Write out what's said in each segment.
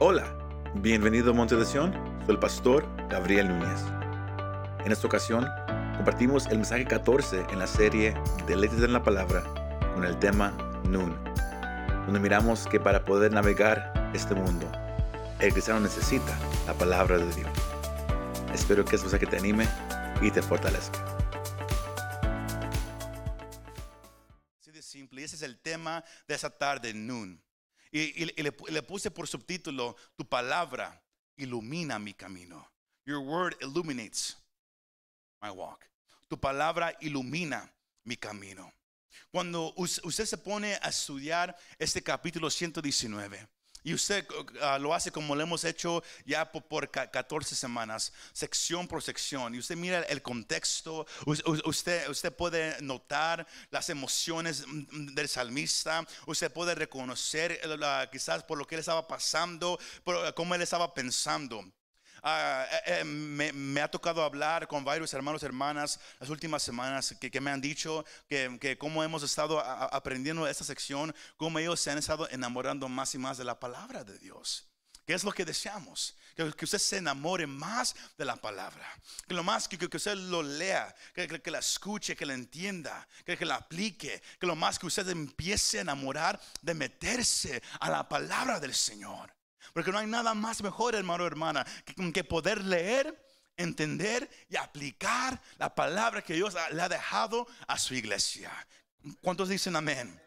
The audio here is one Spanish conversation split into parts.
Hola, bienvenido a Monte de Sion, soy el pastor Gabriel Núñez. En esta ocasión compartimos el mensaje 14 en la serie Deleites en la Palabra con el tema Nun, donde miramos que para poder navegar este mundo, el cristiano necesita la palabra de Dios. Espero que este mensaje te anime y te fortalezca. Así de simple. Ese es el tema de esa tarde, Nun. Y, le, le puse por subtítulo, tu palabra ilumina mi camino. Your word illuminates my walk. Tu palabra ilumina mi camino. Cuando us- usted se pone a estudiar este capítulo 119, y usted ah, lo hace como lo hemos hecho ya po- por, ca- 14 semanas, sección por sección, y usted mira el contexto, us- us- usted, usted puede notar las emociones mm, del salmista, usted puede reconocer eh, quizás por lo que él estaba pasando, por cómo él estaba pensando. Ah, eh, eh, me, ha tocado hablar con varios hermanos y hermanas las últimas semanas que, me han dicho que, que cómo hemos estado a- aprendiendo esta sección, cómo ellos se han estado enamorando más y más de la palabra de Dios. ¿Qué es lo que deseamos? Que, que usted se enamore más de la palabra. Que lo más que, que- usted lo lea, que, que- la escuche, que la entienda, que la aplique. Que lo más que usted empiece a enamorar de meterse a la palabra del Señor. Porque no hay nada más mejor, hermano hermana, que, que poder leer, entender y aplicar la palabra que Dios le ha dejado a su iglesia. ¿Cuántos dicen amén?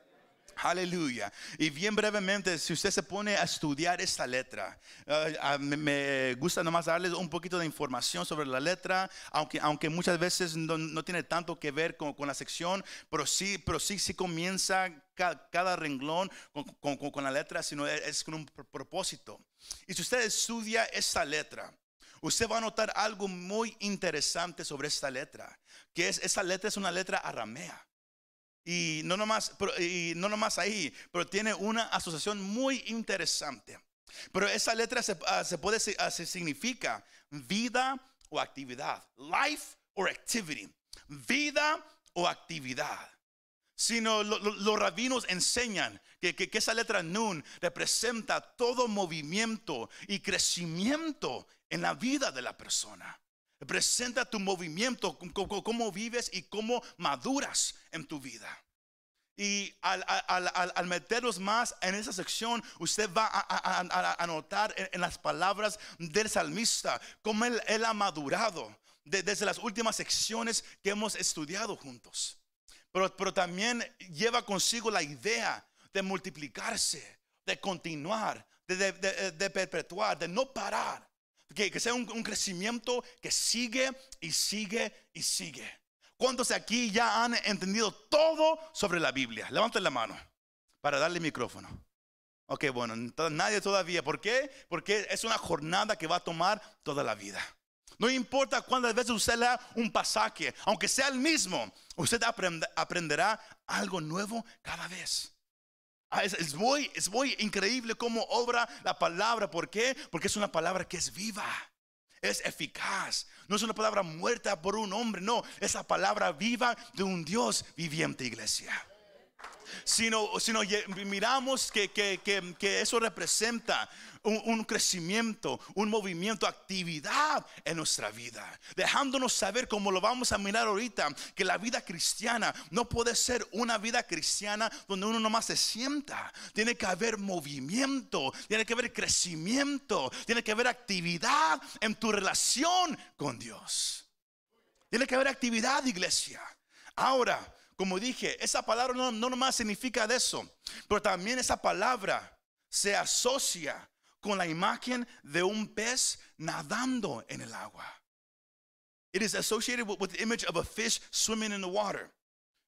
Aleluya. Y bien brevemente, si usted se pone a estudiar esta letra, eh, me, me gusta nomás darles un poquito de información sobre la letra, aunque, aunque muchas veces no, no tiene tanto que ver con, con la sección, pero sí, pero sí, sí comienza ca- cada, renglón con, con- la letra, sino es, es con un pr- propósito. Y si usted estudia esta letra, usted va a notar algo muy interesante sobre esta letra, que es, esta letra es una letra aramea. Y no nomás, y no nomás ahí, pero tiene una asociación muy interesante. Pero esa letra se, ah, se puede, ah, se significa vida o actividad. Life or activity. Vida o actividad. Sino lo- lo- los rabinos enseñan que, que- esa letra Nun representa todo movimiento y crecimiento en la vida de la persona. Representa tu movimiento, c- c- cómo vives y cómo maduras en tu vida. Y al, al- al- al meterlos más en esa sección, usted va a, a- a- a- notar en, las palabras del salmista cómo él, ha madurado de- desde las últimas secciones que hemos estudiado juntos. Pero, también lleva consigo la idea de multiplicarse, de continuar, de, de perpetuar, de no parar. Que, sea un, crecimiento que sigue y sigue y sigue. ¿Cuántos aquí ya han entendido todo sobre la Biblia? Levanten la mano para darle micrófono. Ok, bueno, nadie todavía. ¿Por qué? Porque es una jornada que va a tomar toda la vida. No importa cuántas veces usted lea un pasaje, aunque sea el mismo, usted aprend- aprenderá algo nuevo cada vez. Ah, Es, muy, muy increíble cómo obra la palabra. ¿Por qué? Porque es una palabra que es viva. Es eficaz. No es una palabra muerta por un hombre. No, es la palabra viva de un Dios viviente, iglesia sino ye- miramos que, que- que- que eso representa un, un crecimiento, un movimiento, actividad en nuestra vida, dejándonos saber, como lo vamos a mirar ahorita, que la vida cristiana no puede ser una vida cristiana donde uno nomás se sienta, tiene que haber movimiento, tiene que haber crecimiento, tiene que haber actividad en tu relación con Dios. Tiene que haber actividad, iglesia. Ahora, como dije, esa palabra no, no nomás significa eso, pero también esa palabra se asocia con la imagen de un pez nadando en el agua. It is associated with, the image of a fish swimming in the water.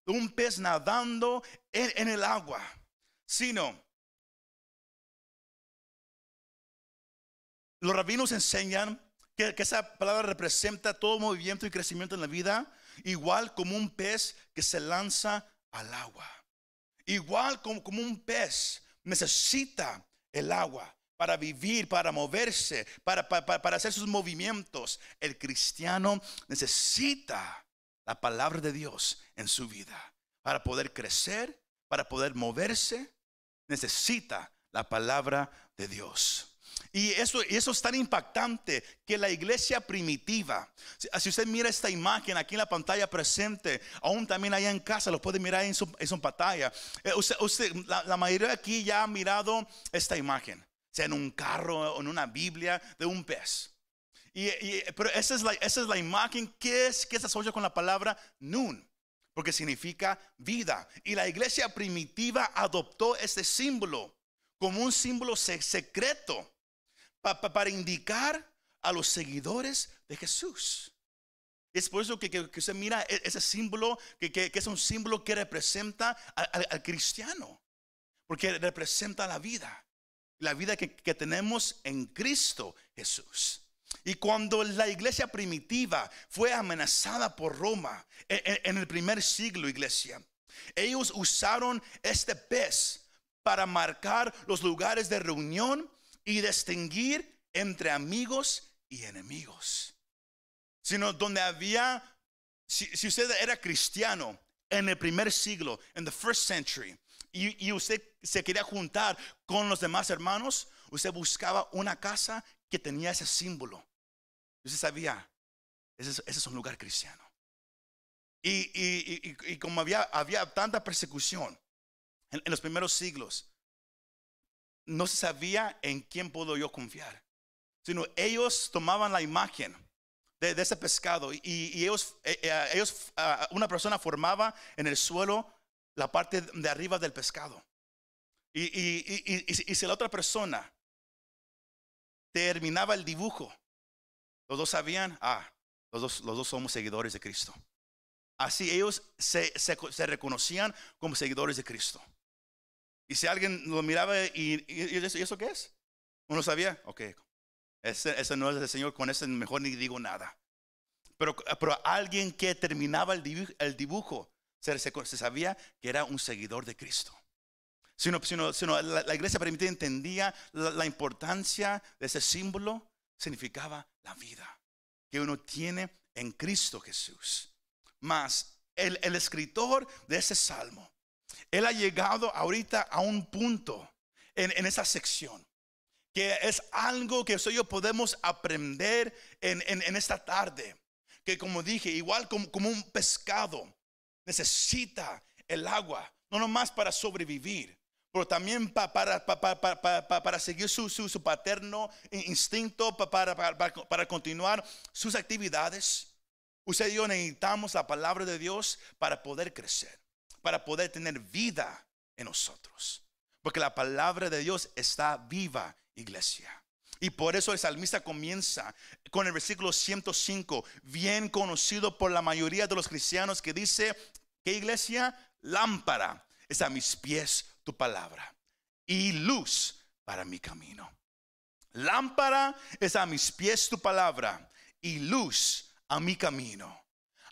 Un pez nadando en, el agua. Sino, los rabinos enseñan que esa palabra representa todo movimiento y crecimiento en la vida, igual como un pez que se lanza al agua. Igual como, como un pez necesita el agua para vivir, para moverse, para, para, para- hacer sus movimientos. El cristiano necesita la palabra de Dios en su vida para poder crecer, para poder moverse. Necesita la palabra de Dios. Y eso, eso es tan impactante que la iglesia primitiva, si, usted mira esta imagen aquí en la pantalla presente, aún también allá en casa, lo puede mirar en su, en su pantalla. Eh, usted, usted- la, la mayoría aquí ya ha mirado esta imagen, sea en un carro o en una Biblia de un pez. Y, y- pero esa es, la, esa es la imagen que, es, que se asocia con la palabra nun, porque significa vida. Y la iglesia primitiva adoptó este símbolo como un símbolo se- secreto pa- pa- para indicar a los seguidores de Jesús. Es por eso que, que- usted mira e- ese símbolo, que, es un símbolo que representa al- cristiano, porque representa la vida la vida que, tenemos en Cristo Jesús. Y cuando la iglesia primitiva fue amenazada por Roma en, en- en el primer siglo, iglesia, ellos usaron este pez para marcar los lugares de reunión y distinguir entre amigos y enemigos. Sino donde había, si, si usted era cristiano en el primer siglo, en the first century, y, y usted se quería juntar con los demás hermanos, usted buscaba una casa que tenía ese símbolo. Usted sabía, ese es, ese es un lugar cristiano. Y- y- y- y como había, había tanta persecución en, en los primeros siglos, no se sabía en quién puedo yo confiar. Sino ellos tomaban la imagen de, ese pescado y, ellos, eh, eh, ellos una persona formaba en el suelo la parte de arriba del pescado. Y, y- y- si la otra persona terminaba el dibujo, los dos sabían, ah, los dos, los dos somos seguidores de Cristo. Así ellos se- se reconocían como seguidores de Cristo. Y si alguien lo miraba y, y- eso, ¿y eso qué es? Uno sabía, ok, ese, no es el Señor, con ese mejor ni digo nada. Pero, pero alguien que terminaba el dibujo, se, sabía que era un seguidor de Cristo. Sino, sino, sino la, iglesia primitiva entendía la, la importancia de ese símbolo, significaba la vida que uno tiene en Cristo Jesús. El, el escritor de ese salmo, él ha llegado ahorita a un punto en, en esa sección que es algo que usted y yo podemos aprender en, en- esta tarde. Que como dije, igual como, como un pescado necesita el agua, no nomás para sobrevivir, pero también pa- para, pa- pa- pa- pa- pa- para seguir su, su, su paterno instinto, pa- para, para, para, para continuar sus actividades. Usted y yo necesitamos la palabra de Dios para poder crecer, para poder tener vida en nosotros. Porque la palabra de Dios está viva, iglesia. Y por eso el salmista comienza con el versículo 105, bien conocido por la mayoría de los cristianos, que dice, ¿qué iglesia? Lámpara es a mis pies tu palabra y luz para mi camino. Lámpara es a mis pies tu palabra y luz a mi camino.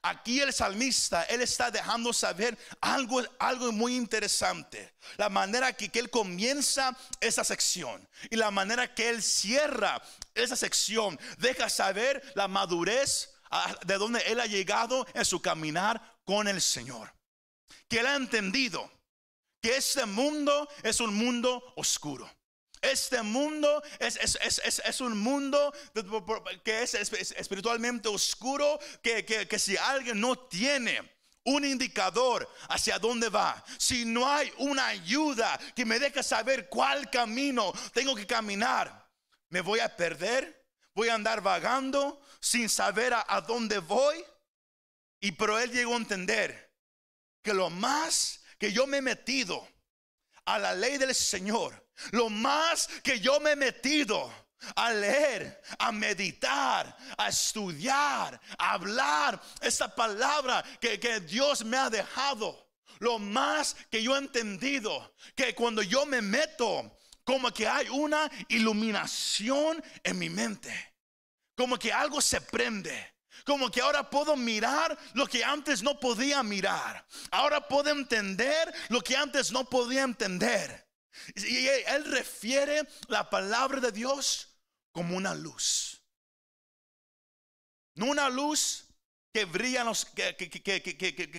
Aquí el salmista, él está dejando saber algo, algo muy interesante. La manera que, que él comienza esa sección y la manera que él cierra esa sección deja saber la madurez de donde él ha llegado en su caminar con el Señor. Que él ha entendido que este mundo es un mundo oscuro. Este mundo es, es- es- es- un mundo que es espiritualmente oscuro, que, que- que si alguien no tiene un indicador hacia dónde va, si no hay una ayuda que me deje saber cuál camino tengo que caminar, me voy a perder, voy a andar vagando sin saber a, a dónde voy. Y pero él llegó a entender que lo más que yo me he metido a la ley del Señor, lo más que yo me he metido a leer, a meditar, a estudiar, a hablar esta palabra que, que Dios me ha dejado, lo más que yo he entendido, que cuando yo me meto, como que hay una iluminación en mi mente, como que algo se prende. Como que ahora puedo mirar lo que antes no podía mirar. Ahora puedo entender lo que antes no podía entender. Y él refiere la palabra de Dios como una luz. No una luz que brilla, los- que, que- que-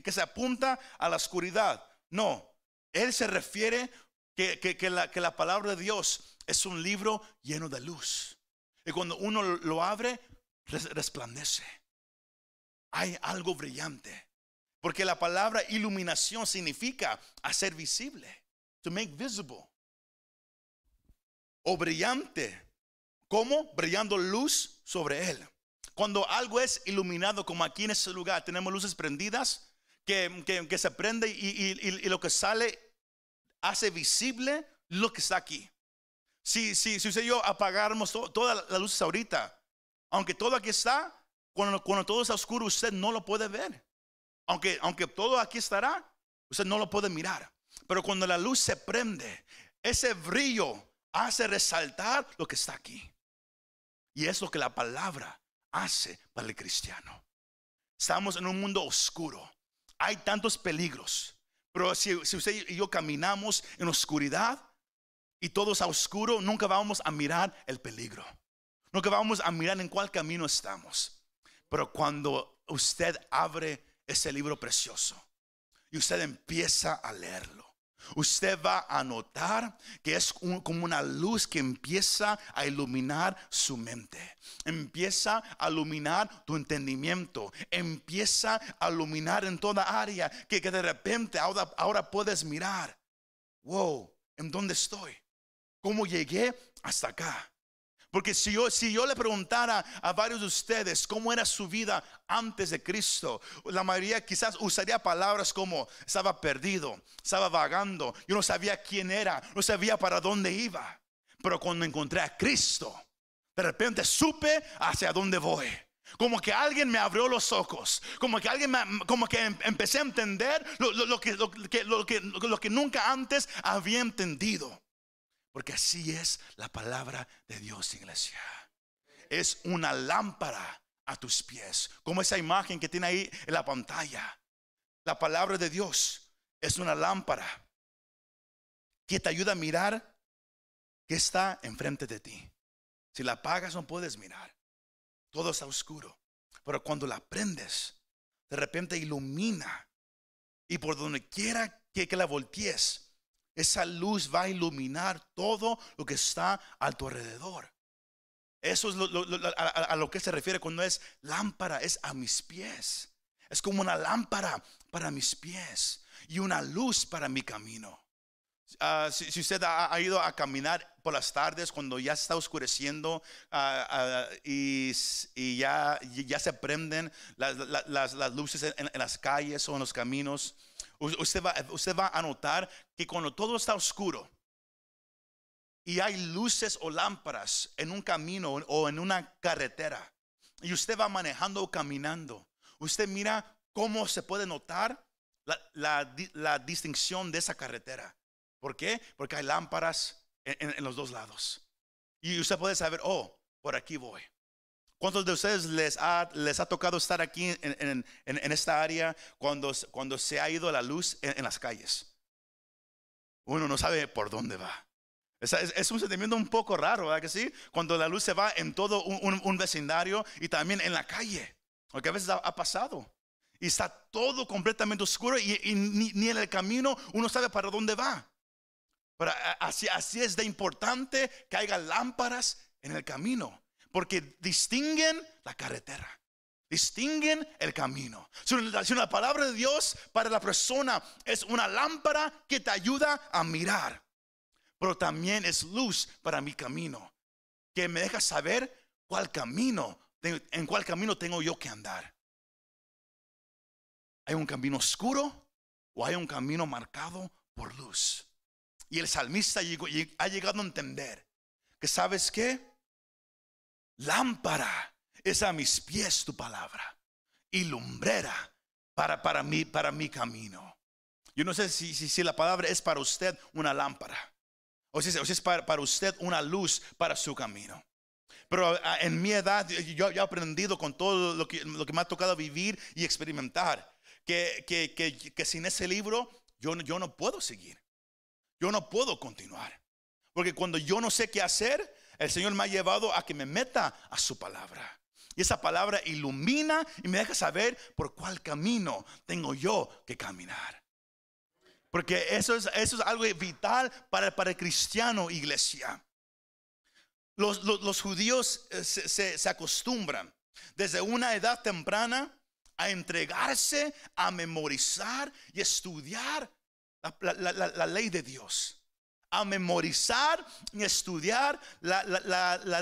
que- se apunta a la oscuridad. No, él se refiere que, la, que la palabra de Dios es un libro lleno de luz. Y cuando uno lo abre, res- resplandece. Hay algo brillante. Porque la palabra iluminación significa hacer visible. To make visible. O brillante. ¿Cómo? Brillando luz sobre él. Cuando algo es iluminado, como aquí en este lugar, tenemos luces prendidas que, que- se prende y- y lo que sale hace visible lo que está aquí. Si, si, si usted y yo apagáramos to- todas las luces ahorita, aunque todo aquí está, cuando, cuando todo está oscuro, usted no lo puede ver. Aunque, aunque todo aquí estará, usted no lo puede mirar. Pero cuando la luz se prende, ese brillo hace resaltar lo que está aquí. Y es lo que la palabra hace para el cristiano. Estamos en un mundo oscuro. Hay tantos peligros. Pero si, si usted y yo caminamos en oscuridad y todo está oscuro, nunca vamos a mirar el peligro. Nunca vamos a mirar en cuál camino estamos. Pero cuando usted abre ese libro precioso y usted empieza a leerlo, usted va a notar que es como una luz que empieza a iluminar su mente, empieza a iluminar tu entendimiento, empieza a iluminar en toda área que, que de repente ahora, ahora puedes mirar, wow, ¿en dónde estoy? ¿Cómo llegué hasta acá? Porque si yo, si yo le preguntara a varios de ustedes cómo era su vida antes de Cristo, la mayoría quizás usaría palabras como estaba perdido, estaba vagando, yo no sabía quién era, no sabía para dónde iba. Pero cuando encontré a Cristo, de repente supe hacia dónde voy. Como que alguien me abrió los ojos, como que alguien me- como que em- empecé a entender lo, lo- lo que, lo, que, que, lo que nunca antes había entendido. Porque así es la palabra de Dios, iglesia. Es una lámpara a tus pies, como esa imagen que tiene ahí en la pantalla. La palabra de Dios es una lámpara que te ayuda a mirar que está enfrente de ti. Si la apagas no puedes mirar. Todo está oscuro. Pero cuando la prendes, de repente ilumina. Y por donde quiera que, que la voltees, esa luz va a iluminar todo lo que está a tu alrededor. Eso es lo- a, lo que se refiere cuando es lámpara, es a mis pies. Es como una lámpara para mis pies y una luz para mi camino. Ah, si, usted ha ido a caminar las tardes cuando ya está oscureciendo ah, ah, y, ya, ya se prenden las, la- las- luces en, en las calles o en los caminos, usted va, usted va a notar que cuando todo está oscuro y hay luces o lámparas en un camino o en una carretera y usted va manejando o caminando, usted mira cómo se puede notar la, la la distinción de esa carretera. ¿Por qué? Porque hay lámparas en, los dos lados. Y usted puede saber, oh, por aquí voy. ¿Cuántos de ustedes les ha, les ha tocado estar aquí en, en- en- esta área cuando, cuando se ha ido la luz en, las calles? Uno no sabe por dónde va. Es, es- un sentimiento un poco raro, ¿verdad que sí? Cuando la luz se va en todo un, un- vecindario y también en la calle. Porque a veces ha, pasado. Y está todo completamente oscuro y, y ni, ni en el camino uno sabe para dónde va. Pero a- así, así es de importante que haya lámparas en el camino, porque distinguen la carretera, distinguen el camino. Si una palabra de Dios para la persona es una lámpara que te ayuda a mirar, pero también es luz para mi camino, que me deja saber cuál camino, en cuál camino tengo yo que andar. ¿Hay un camino oscuro o hay un camino marcado por luz? Y el salmista ha llegado a entender que sabes qué? Lámpara es a mis pies tu palabra y lumbrera para, para, mí, para mi camino. Yo no sé si, si, la palabra es para usted una lámpara o si, es- para, usted una luz para su camino. Pero ah, en mi edad yo, yo he aprendido con todo lo que, lo que me ha tocado vivir y experimentar que, que, que, que sin ese libro yo, yo no puedo seguir. Yo no puedo continuar. Porque cuando yo no sé qué hacer, el Señor me ha llevado a que me meta a su palabra. Y esa palabra ilumina y me deja saber por cuál camino tengo yo que caminar. Porque eso es, eso es algo vital para, para el cristiano, iglesia. Los, los- judíos eh, se- se acostumbran desde una edad temprana a entregarse, a memorizar y estudiar la, ley de Dios. A memorizar y estudiar la,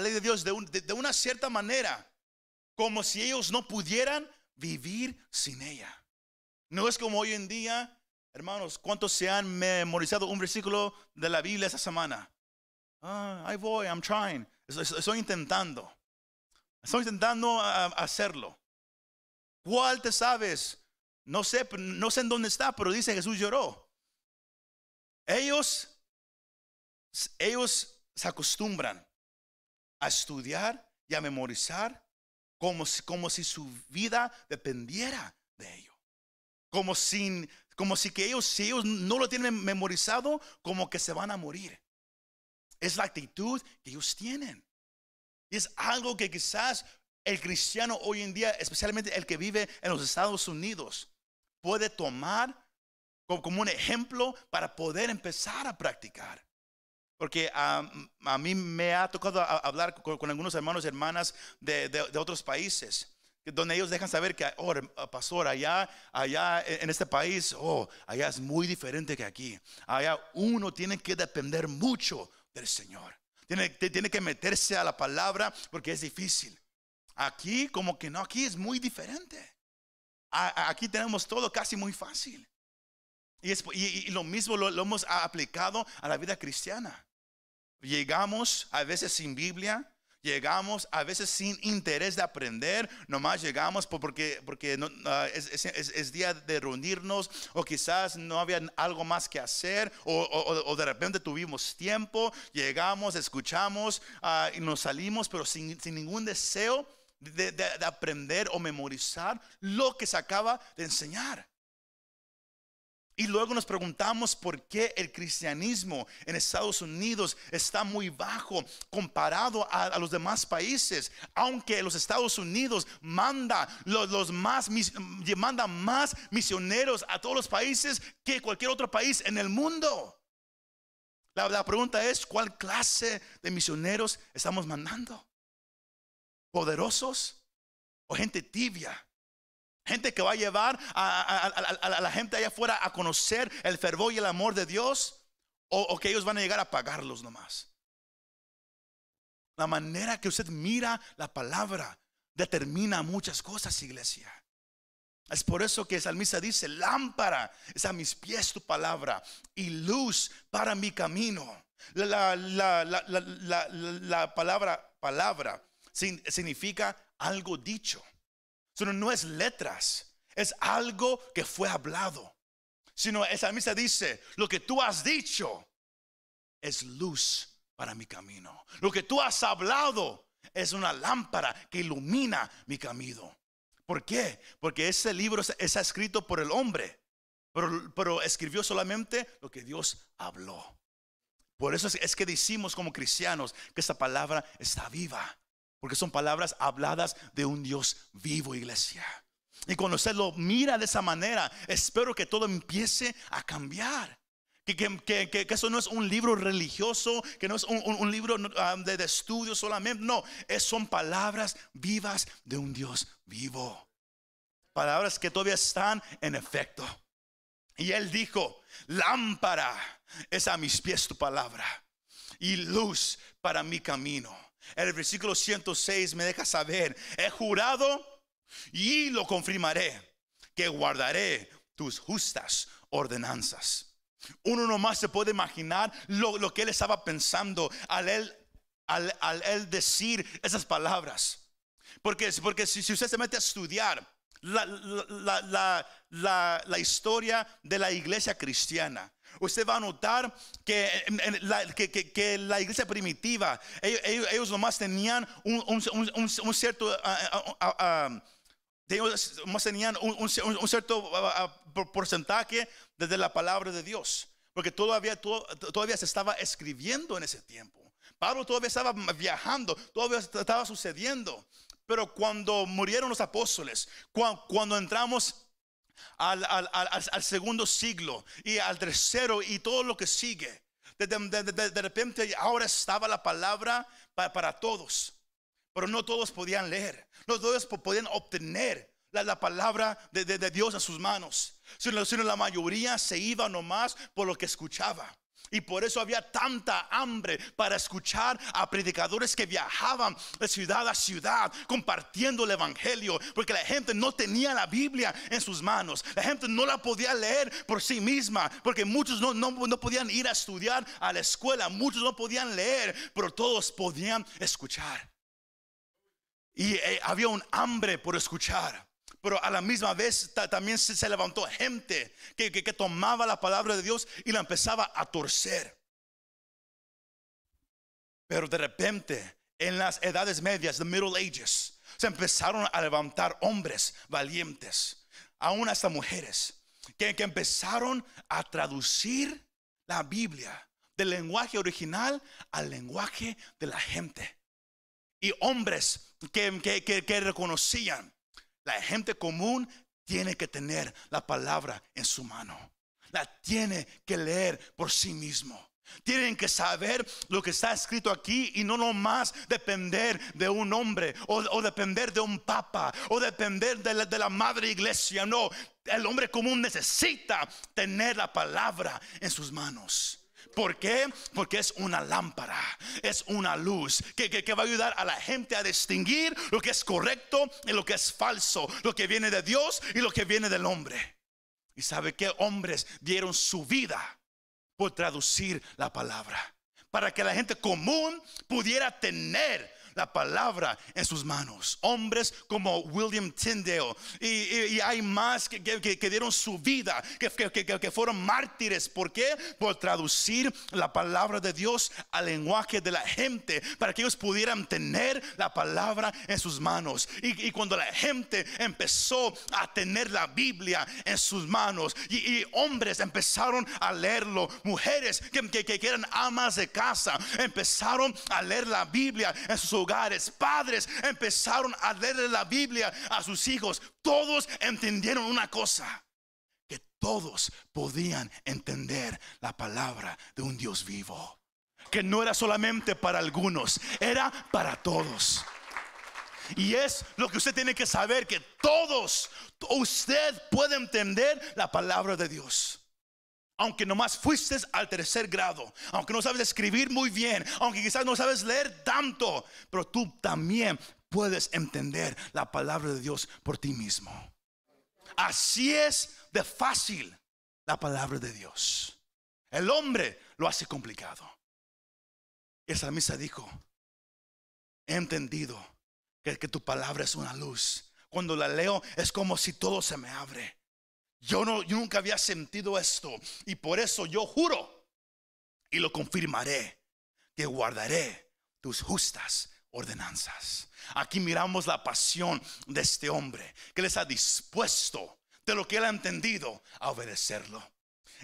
ley de Dios de, un- de- una cierta manera, como si ellos no pudieran vivir sin ella. No es como hoy en día, hermanos, ¿cuántos se han memorizado un versículo de la Biblia esa semana? Ah, ahí voy, I'm trying. Estoy, intentando. Estoy intentando hacerlo. ¿Cuál te sabes? No sé, no sé en dónde está, pero dice Jesús lloró. Ellos, ellos se acostumbran a estudiar y a memorizar como si, como si su vida dependiera de ello. Como, sin, como si que ellos, si ellos no lo tienen memorizado, como que se van a morir. Es la actitud que ellos tienen. Y es algo que quizás el cristiano hoy en día, especialmente el que vive en los Estados Unidos, puede tomar como, un ejemplo para poder empezar a practicar. Porque ah, a mí me ha tocado a- hablar con, algunos hermanos y hermanas de, de- otros países, donde ellos dejan saber que, oh, ah, pastor, allá, allá en en este país, oh, allá es muy diferente que aquí. Allá uno tiene que depender mucho del Señor. Tiene, tiene que meterse a la palabra porque es difícil. Aquí como que no, aquí es muy diferente. A- a- Aquí tenemos todo casi muy fácil. Y, es- y- y lo mismo lo, lo hemos aplicado a la vida cristiana. Llegamos a veces sin Biblia, llegamos a veces sin interés de aprender, nomás llegamos por- porque, porque no- ah, es, es- es- día de reunirnos o quizás no había algo más que hacer o, o- o de repente tuvimos tiempo, llegamos, escuchamos ah, y nos salimos, pero sin, sin ningún deseo de, de- de aprender o memorizar lo que se acaba de enseñar. Y luego nos preguntamos por qué el cristianismo en Estados Unidos está muy bajo comparado a, los demás países, aunque los Estados Unidos manda los, más manda más misioneros a todos los países que cualquier otro país en el mundo. La, la pregunta es cuál clase de misioneros estamos mandando, poderosos o gente tibia. Gente que va a llevar a, la gente allá afuera a conocer el fervor y el amor de Dios. O, que ellos van a llegar a pagarlos nomás. La manera que usted mira la palabra determina muchas cosas, iglesia. Es por eso que el salmista dice, lámpara es a mis pies tu palabra y luz para mi camino. La, la- la- la- la- la- la palabra palabra significa algo dicho. Sino no es letras, es algo que fue hablado. Sino el salmista dice, lo que tú has dicho es luz para mi camino. Lo que tú has hablado es una lámpara que ilumina mi camino. ¿Por qué? Porque ese libro es- está escrito por el hombre, pero, pero escribió solamente lo que Dios habló. Por eso es, es que decimos como cristianos que esta palabra está viva. Porque son palabras habladas de un Dios vivo, iglesia. Y cuando usted lo mira de esa manera, espero que todo empiece a cambiar. Que, eso no es un libro religioso, que no es un libro ah, de, de estudio solamente. No, es, son palabras vivas de un Dios vivo. Palabras que todavía están en efecto. Y él dijo, lámpara es a mis pies tu palabra y luz para mi camino. El versículo 106 me deja saber, he jurado y lo confirmaré, que guardaré tus justas ordenanzas. Uno nomás se puede imaginar lo, lo que él estaba pensando al él, al, al él decir esas palabras. Porque, porque si, si usted se mete a estudiar la, la- la- la- la historia de la iglesia cristiana, usted va a notar que, la, que- la iglesia primitiva, ellos, ellos- nomás tenían un, un- cierto... ah, ah, ah, ah, tenían un, cierto ah, ah, por- porcentaje desde la palabra de Dios. Porque todavía, to- todavía se estaba escribiendo en ese tiempo. Pablo todavía estaba viajando, todavía estaba sucediendo. Pero cuando murieron los apóstoles, cua- cuando entramos al, al- al- al- segundo siglo y al tercero y todo lo que sigue. De, de- de- de- repente ahora estaba la palabra pa- para todos, pero no todos podían leer, no todos po- podían obtener la, la palabra de, Dios a sus manos, sino, sino la mayoría se iba nomás por lo que escuchaba. Y por eso había tanta hambre para escuchar a predicadores que viajaban de ciudad a ciudad compartiendo el evangelio, porque la gente no tenía la Biblia en sus manos, la gente no la podía leer por sí misma, porque muchos no, no, no podían ir a estudiar a la escuela, muchos no podían leer, pero todos podían escuchar. Y eh, había un hambre por escuchar. Pero a la misma vez ta- también se, levantó gente que, tomaba la palabra de Dios y la empezaba a torcer. Pero de repente, en las edades medias, the Middle Ages, se empezaron a levantar hombres valientes, aún hasta mujeres, que, empezaron a traducir la Biblia del lenguaje original al lenguaje de la gente y hombres que reconocían, la gente común tiene que tener la palabra en su mano. La tiene que leer por sí mismo. Tienen que saber lo que está escrito aquí y no nomás depender de un hombre o, depender de un papa o depender de la madre iglesia. No, el hombre común necesita tener la palabra en sus manos. ¿Por qué? Porque es una lámpara, es una luz que, que- va a ayudar a la gente a distinguir lo que es correcto y lo que es falso, lo que viene de Dios y lo que viene del hombre. ¿Y sabe qué? Hombres dieron su vida por traducir la palabra, para que la gente común pudiera tener la palabra en sus manos. Hombres como William Tyndale y, hay más que, que- dieron su vida, que, que- fueron mártires. ¿Por qué? Por traducir la palabra de Dios al lenguaje de la gente, para que ellos pudieran tener la palabra en sus manos. Y, y cuando la gente empezó a tener la Biblia en sus manos y, hombres empezaron a leerlo, mujeres que eran amas de casa empezaron a leer la Biblia en sus hogares, padres empezaron a leer la Biblia a sus hijos, todos entendieron una cosa, que todos podían entender la palabra de un Dios vivo, que no era solamente para algunos, era para todos. Y es lo que usted tiene que saber, que todos, usted puede entender la palabra de Dios. Aunque nomás fuiste al tercer grado, aunque no sabes escribir muy bien, aunque quizás no sabes leer tanto, pero tú también puedes entender la palabra de Dios por ti mismo. Así es de fácil la palabra de Dios. El hombre lo hace complicado. El salmista dijo, he entendido que, que tu palabra es una luz. Cuando la leo es como si todo se me abre. Yo, no, yo nunca había sentido esto y por eso yo juro y lo confirmaré que guardaré tus justas ordenanzas. Aquí miramos la pasión de este hombre que les ha dispuesto de lo que él ha entendido a obedecerlo.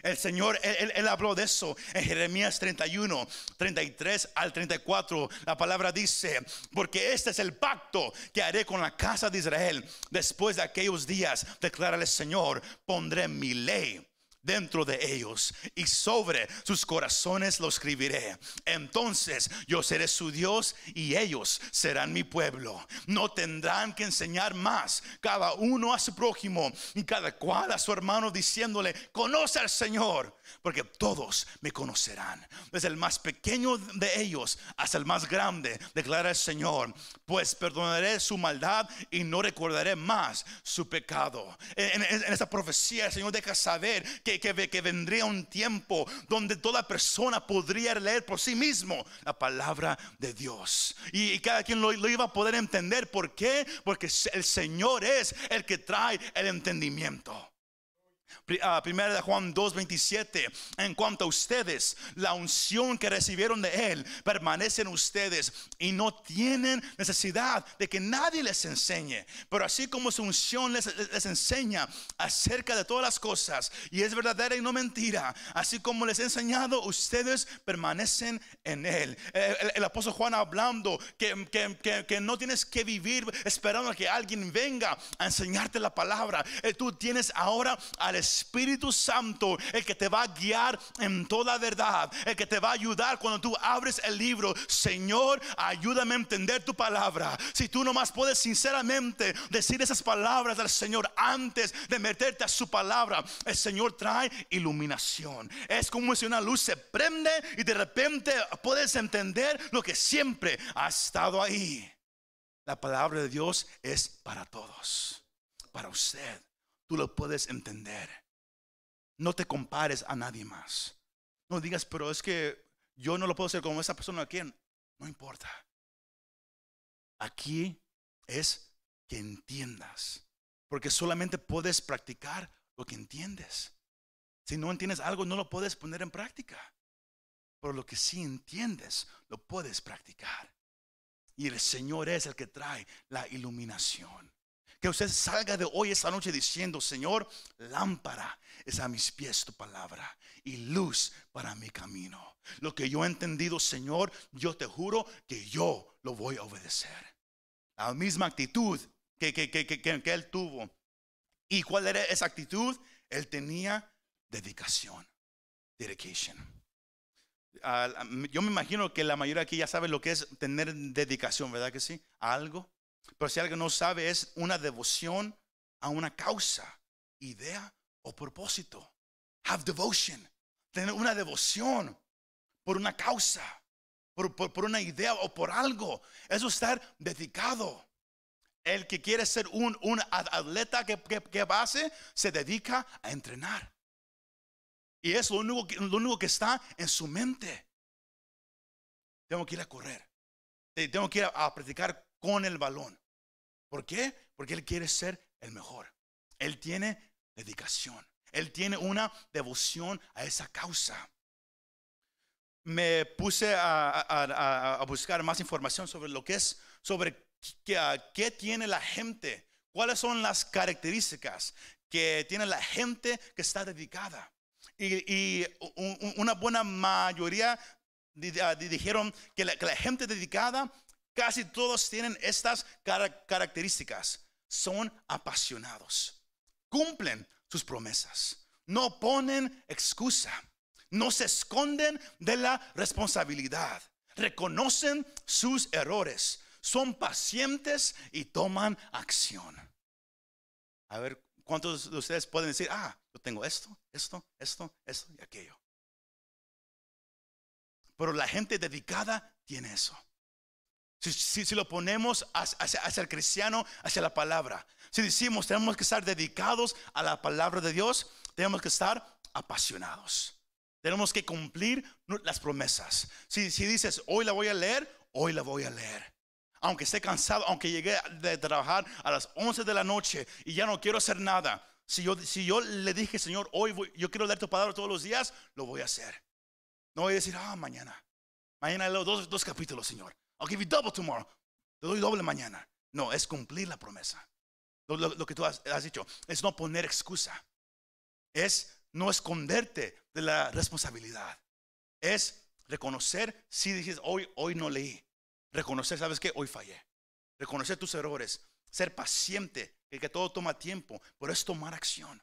El Señor, él, habló de eso en Jeremías 31, 33 al 34. La palabra dice, porque este es el pacto que haré con la casa de Israel. Después de aquellos días, declara el Señor, pondré mi ley dentro de ellos y sobre sus corazones lo escribiré. Entonces yo seré su Dios y ellos serán mi pueblo. No tendrán que enseñar más cada uno a su prójimo y cada cual a su hermano diciéndole, conoce al Señor, porque todos me conocerán. Desde el más pequeño de ellos hasta el más grande, declara el Señor, pues perdonaré su maldad y no recordaré más su pecado. En, en- en esta profecía el Señor deja saber que, que, que vendría un tiempo donde toda persona podría leer por sí mismo la palabra de Dios. Y, y cada quien lo, lo iba a poder entender. ¿Por qué? Porque el Señor es el que trae el entendimiento. Ah, Primera de Juan 2:27. En cuanto a ustedes, la unción que recibieron de Él permanece en ustedes y no tienen necesidad de que nadie les enseñe. Pero así como su unción les, enseña acerca de todas las cosas y es verdadera y no mentira, así como les he enseñado, ustedes permanecen en Él. El, apóstol Juan hablando que, que- que- no tienes que vivir esperando a que alguien venga a enseñarte la palabra. Eh, Tú tienes ahora Espíritu Santo, el que te va a guiar en toda verdad, el que te va a ayudar cuando tú abres el libro. Señor, ayúdame a entender tu palabra. Si tú nomás puedes sinceramente decir esas palabras al Señor antes de meterte a su palabra, el Señor trae iluminación. Es como si una luz se prende y de repente puedes entender lo que siempre ha estado ahí. La palabra de Dios es para todos, para usted. Tú lo puedes entender. No te compares a nadie más. No digas, pero es que yo no lo puedo hacer como esa persona aquí. No importa. Aquí es que entiendas. Porque solamente puedes practicar lo que entiendes. Si no entiendes algo, no lo puedes poner en práctica. Pero lo que sí entiendes, lo puedes practicar. Y el Señor es el que trae la iluminación. Que usted salga de hoy esta noche diciendo, Señor, lámpara es a mis pies tu palabra y luz para mi camino. Lo que yo he entendido, Señor, yo te juro que yo lo voy a obedecer. La misma actitud que, que, que, que, él tuvo. ¿Y cuál era esa actitud? Él tenía dedicación. Dedication. Yo me imagino que la mayoría aquí ya sabe lo que es tener dedicación, ¿verdad que sí? A algo. Pero si alguien no sabe, es una devoción a una causa, idea o propósito. Have devotion. Tener una devoción por una causa, por, por- por una idea o por algo. Eso estar dedicado. El que quiere ser un, un atleta que, que, que se dedica a entrenar. Y es lo único, que, lo único que está en su mente. Tengo que ir a correr. Tengo que ir a practicar con el balón. ¿Por qué? Porque él quiere ser el mejor. Él tiene dedicación. Él tiene una devoción a esa causa. Me puse a, buscar más información sobre lo que es, sobre qué, tiene la gente, cuáles son las características que tiene la gente que está dedicada. Y, y un- un- una buena mayoría di- di- dijeron que la gente dedicada, casi todos tienen estas cara- características. Son apasionados, cumplen sus promesas, no ponen excusa, no se esconden de la responsabilidad, reconocen sus errores, son pacientes y toman acción. A ver, ¿cuántos de ustedes pueden decir, ah, yo tengo esto, esto, esto, esto y aquello? Pero la gente dedicada tiene eso. Si, lo ponemos hacia, el cristiano, hacia la palabra. Si decimos tenemos que estar dedicados a la palabra de Dios, tenemos que estar apasionados. Tenemos que cumplir las promesas. Si, si dices, hoy la voy a leer, hoy la voy a leer. Aunque esté cansado, aunque llegué de trabajar a las 11 de la noche y ya no quiero hacer nada. Si yo, si yo le dije, Señor, hoy voy- yo quiero leer tu palabra todos los días, lo voy a hacer. No voy a decir, ah, mañana. Mañana leo dos, dos capítulos, Señor. I'll give you double tomorrow. Te doy doble mañana. No, es cumplir la promesa. Lo, que tú has, dicho es no poner excusa. Es no esconderte de la responsabilidad. Es reconocer si dices, hoy, hoy no leí. Reconocer, ¿sabes qué? Hoy fallé. Reconocer tus errores. Ser paciente, que, que todo toma tiempo, pero es tomar acción.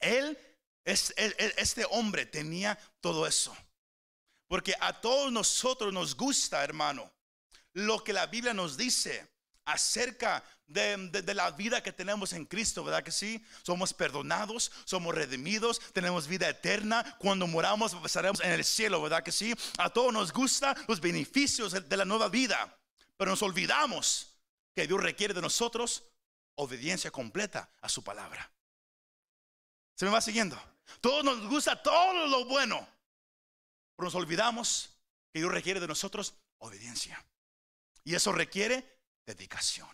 Él, es, él- este hombre tenía todo eso. Porque a todos nosotros nos gusta, hermano, lo que la Biblia nos dice acerca de, la vida que tenemos en Cristo, ¿verdad que sí? Somos perdonados, somos redimidos, tenemos vida eterna. Cuando moramos, estaremos en el cielo, ¿verdad que sí? A todos nos gusta los beneficios de- de la nueva vida, pero nos olvidamos que Dios requiere de nosotros obediencia completa a su palabra. ¿Se me va siguiendo? Todos nos gusta todo lo bueno, pero nos olvidamos que Dios requiere de nosotros obediencia. Y eso requiere dedicación.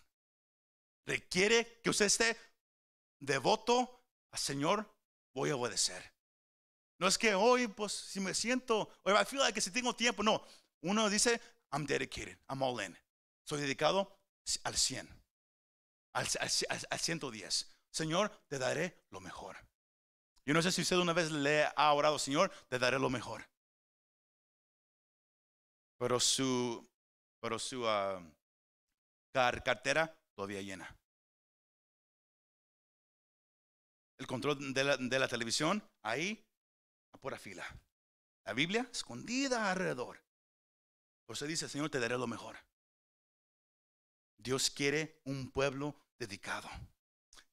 Requiere que usted esté devoto al Señor voy a obedecer. No es que hoy, pues, si me siento, or I feel like que si tengo tiempo, no. Uno dice, I'm dedicated, I'm all in. Soy dedicado al 100, al, al, al 110. Señor, te daré lo mejor. Yo no sé si usted una vez le ha orado, Señor, te daré lo mejor. Pero su, pero su uh, car cartera todavía llena. El control de la, de la televisión, ahí, a pura fila. La Biblia escondida alrededor. Por dice, Señor, te daré lo mejor. Dios quiere un pueblo dedicado.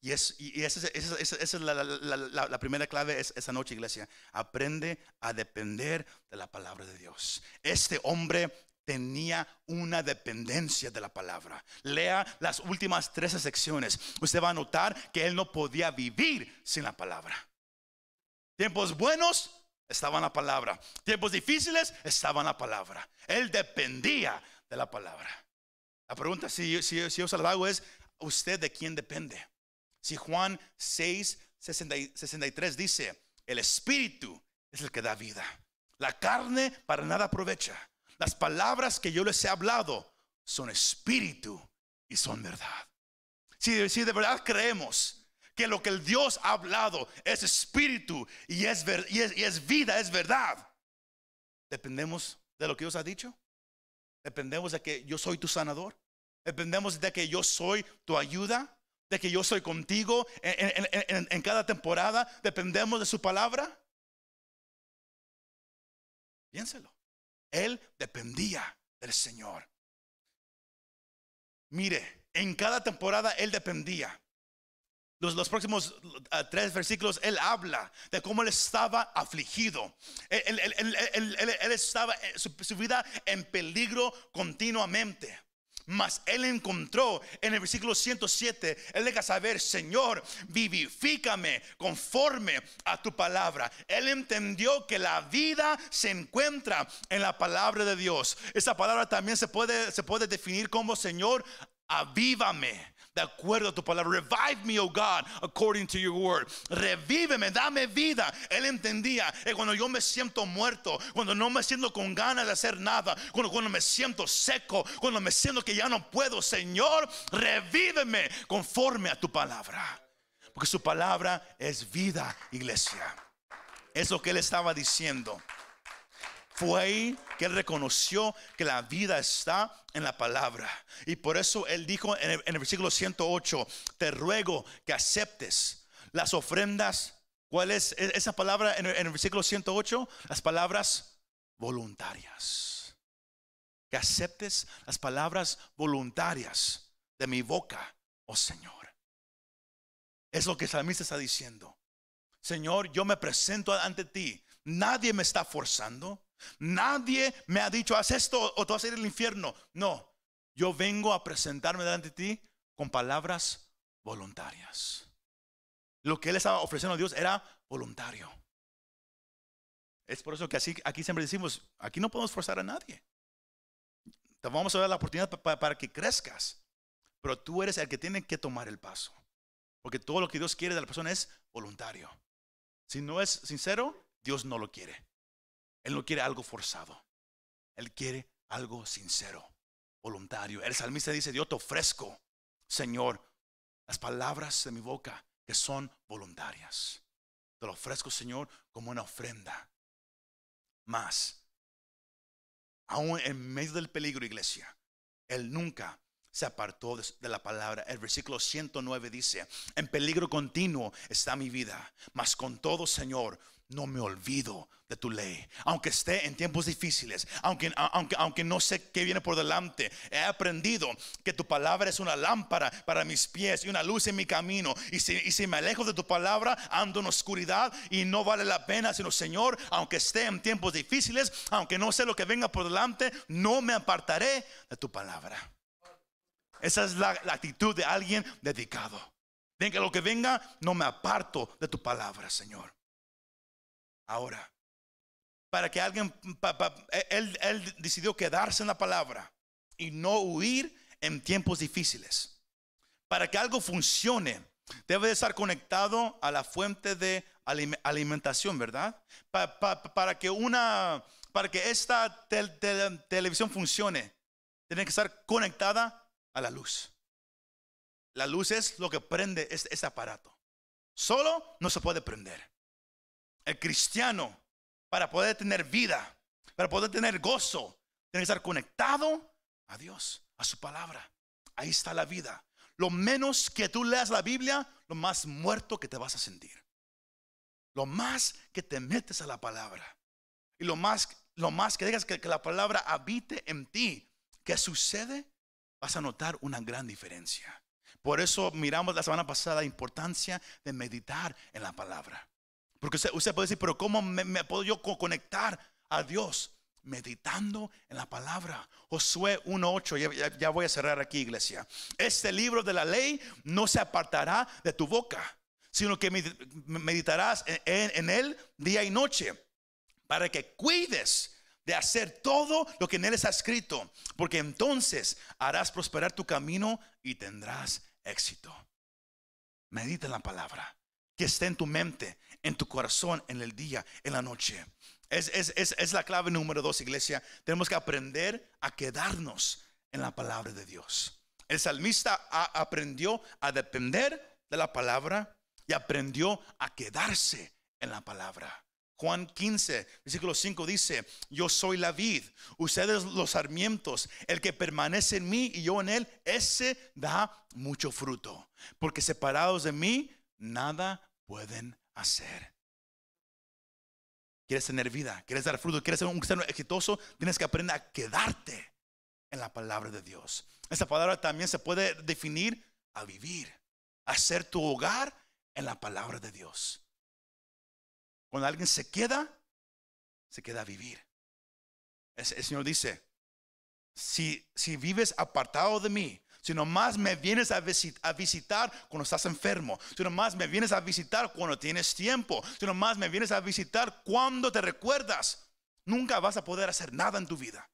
Y, es, y esa, es la, primera clave es, esa noche, iglesia. Aprende a depender de la palabra de Dios. Este hombre tenía una dependencia de la palabra. Lea las últimas 13 secciones. Usted va a notar que él no podía vivir sin la palabra. Tiempos buenos, estaba en la palabra. Tiempos difíciles, estaba en la palabra. Él dependía de la palabra. La pregunta, si, si, si yo se la hago, es: ¿usted de quién depende? Si Juan 6, 63 dice, el espíritu es el que da vida. La carne para nada aprovecha. Las palabras que yo les he hablado son espíritu y son verdad. Si, de verdad creemos que lo que el Dios ha hablado es espíritu y es, y es vida, es verdad, dependemos de lo que Dios ha dicho. Dependemos de que yo soy tu sanador. Dependemos de que yo soy tu ayuda de que yo soy contigo en, cada temporada, dependemos de su palabra? Piénselo. Él dependía del Señor. Mire, en cada temporada él dependía. Los, los, próximos uh, tres versículos, él habla de cómo él estaba afligido. Él, estaba, eh, su vida en peligro continuamente. Mas él encontró en el versículo 107, él deja saber, Señor, vivifícame conforme a tu palabra. Él entendió que la vida se encuentra en la palabra de Dios. Esa palabra también se puede, se puede definir como, Señor, avívame de acuerdo a tu palabra. Revive me, oh God, according to your word. Revíveme, dame vida. Él entendía que cuando yo me siento muerto, cuando no me siento con ganas de hacer nada, cuando, cuando me siento seco, cuando me siento que ya no puedo, Señor, revíveme conforme a tu palabra. Porque su palabra es vida, iglesia. Es lo que él estaba diciendo. Fue ahí que él reconoció que la vida está en la palabra. Y por eso él dijo en el, versículo 108, te ruego que aceptes las ofrendas. ¿Cuál es e, esa palabra en el, versículo 108? Las palabras voluntarias. Que aceptes las palabras voluntarias de mi boca, oh Señor. Es lo que el salmista está diciendo. Señor, yo me presento ante ti. Nadie me está forzando. Nadie me ha dicho, haz esto o tú vas a ir al infierno. No, yo vengo a presentarme delante de ti con palabras voluntarias. Lo que él estaba ofreciendo a Dios era voluntario. Es por eso que así, aquí siempre decimos, aquí no podemos forzar a nadie. Te vamos a dar la oportunidad para que crezcas. Pero tú eres el que tiene que tomar el paso. Porque todo lo que Dios quiere de la persona es voluntario. Si no es sincero, Dios no lo quiere. Él no quiere algo forzado. Él quiere algo sincero, voluntario. El salmista dice, Dios te ofrezco, Señor, las palabras de mi boca que son voluntarias. Te lo ofrezco, Señor, como una ofrenda. Más, aún en medio del peligro, iglesia, Él nunca se apartó de, la palabra. El versículo 109 dice, en peligro continuo está mi vida, mas con todo, Señor, no me olvido de tu ley. Aunque esté en tiempos difíciles, aunque, aunque, aunque no sé qué viene por delante, he aprendido que tu palabra es una lámpara para mis pies y una luz en mi camino. Y si, y si me alejo de tu palabra, ando en oscuridad y no vale la pena, sino Señor, aunque esté en tiempos difíciles, aunque no sé lo que venga por delante, no me apartaré de tu palabra. Esa es la, la actitud de alguien dedicado. Venga lo que venga, no me aparto de tu palabra, Señor. Ahora, para que alguien, él, él decidió quedarse en la palabra y no huir en tiempos difíciles. Para que algo funcione, Debe de estar conectado a la fuente de alime- alimentación, ¿verdad? Pa- pa- para que una, para que esta tel- tel- televisión funcione, tiene que estar conectada a la luz. La luz es lo que prende este, este aparato. Solo no se puede prender. El cristiano, para poder tener vida, para poder tener gozo, tiene que estar conectado a Dios, a su palabra. Ahí está la vida. Lo menos que tú leas la Biblia, lo más muerto que te vas a sentir. Lo más que te metes a la palabra. Y lo más, lo más que digas que, que la palabra habite en ti. ¿Qué sucede? Vas a notar una gran diferencia. Por eso miramos la semana pasada la importancia de meditar en la palabra. Porque usted, puede decir, pero ¿cómo me, puedo yo co- conectar a Dios? Meditando en la palabra. Josué 1.8, ya, ya- voy a cerrar aquí, iglesia. Este libro de la ley no se apartará de tu boca, sino que med- meditarás en- en- en él día y noche, para que cuides de hacer todo lo que en él está escrito, porque entonces harás prosperar tu camino y tendrás éxito. Medita en la palabra, que esté en tu mente, en tu corazón, en el día, en la noche. Es, es- es- es la clave número dos, iglesia. Tenemos que aprender a quedarnos en la palabra de Dios. El salmista aprendió a depender de la palabra y aprendió a quedarse en la palabra. Juan 15, versículo 5 dice, yo soy la vid, ustedes los sarmientos, el que permanece en mí y yo en él, ese da mucho fruto, porque separados de mí, nada pueden hacer. ¿Quieres tener vida? ¿Quieres dar fruto? ¿Quieres ser un cristiano exitoso? Tienes que aprender a quedarte en la palabra de Dios. Esta palabra también se puede definir a vivir, a ser tu hogar en la palabra de Dios. Cuando alguien se queda, se queda a vivir. El, el Señor dice, si, si vives apartado de mí, si nomás me vienes a, visit- a visitar cuando estás enfermo, si nomás me vienes a visitar cuando tienes tiempo, si nomás me vienes a visitar cuando te recuerdas, nunca vas a poder hacer nada en tu vida.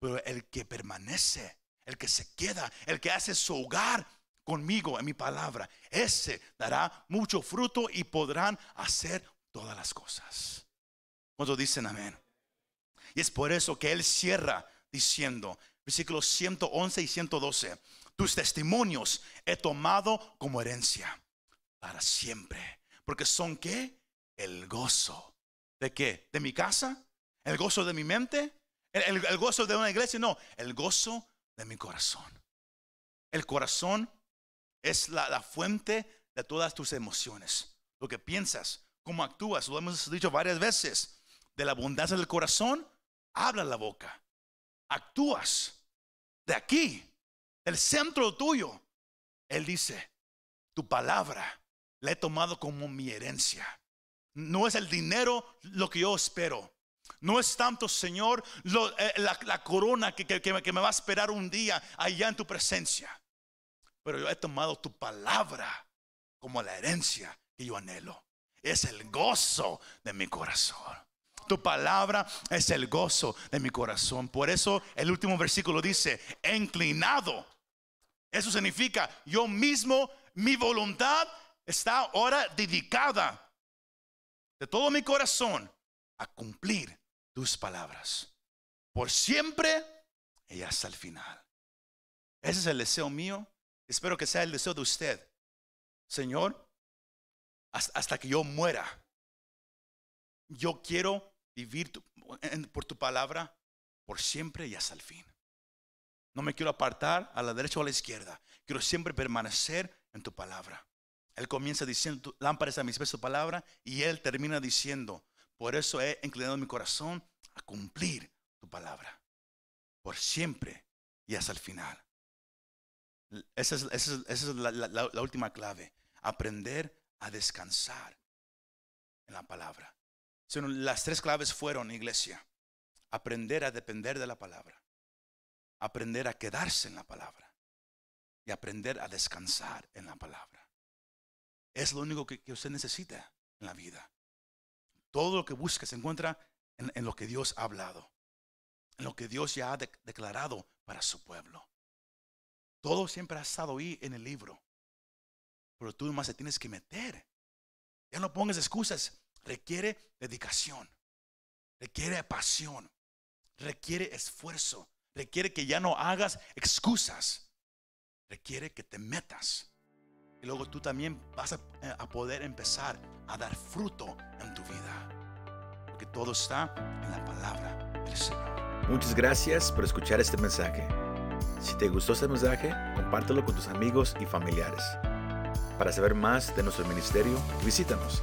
Pero el que permanece, el que se queda, el que hace su hogar conmigo en mi palabra, ese dará mucho fruto y podrán hacer todas las cosas. Cuando dicen amén. Y es por eso que él cierra diciendo, versículos 111 y 112, tus testimonios he tomado como herencia para siempre. Porque son qué? El gozo. ¿De qué? ¿De mi casa? ¿El gozo de mi mente? ¿El, gozo de una iglesia? No, el gozo de mi corazón. El corazón es la, la fuente de todas tus emociones. Lo que piensas, cómo actúas, lo hemos dicho varias veces. De la abundancia del corazón, habla la boca. Actúas de aquí, del centro tuyo. Él dice, tu palabra la he tomado como mi herencia. No es el dinero lo que yo espero. No es tanto, Señor, lo- eh, la, corona que me- que me va a esperar un día allá en tu presencia. Pero yo he tomado tu palabra como la herencia que yo anhelo. Es el gozo de mi corazón. Tu palabra es el gozo de mi corazón. Por eso el último versículo dice, "He inclinado. Eso significa, yo mismo, mi voluntad está ahora dedicada de todo mi corazón a cumplir tus palabras. Por siempre y hasta el final. Ese es el deseo mío. Espero que sea el deseo de usted. Señor, hasta que yo muera, yo quiero vivir por tu palabra por siempre y hasta el fin. No me quiero apartar a la derecha o a la izquierda. Quiero siempre permanecer en tu palabra. Él comienza diciendo, "Tu lámpara es a mis pies tu palabra, y él termina diciendo, por eso he inclinado mi corazón a cumplir tu palabra, por siempre y hasta el final. Esa es, esa es- la última clave, aprender a descansar en la palabra. Las tres claves fueron, iglesia, aprender a depender de la palabra, aprender a quedarse en la palabra y aprender a descansar en la palabra. Es lo único que, que usted necesita en la vida. Todo lo que busca se encuentra en, en lo que Dios ha hablado, en lo que Dios ya ha de- declarado para su pueblo. Todo siempre ha estado ahí en el libro. pero tú nomás te tienes que meter. Ya no pongas excusas. Requiere dedicación. Requiere pasión. Requiere esfuerzo. Requiere que ya no hagas excusas. Requiere que te metas. Y luego tú también vas a, eh, a poder empezar a dar fruto en tu vida. Porque todo está en la palabra del Señor. Muchas gracias por escuchar este mensaje. Si te gustó este mensaje, compártelo con tus amigos y familiares. Para saber más de nuestro ministerio, visítanos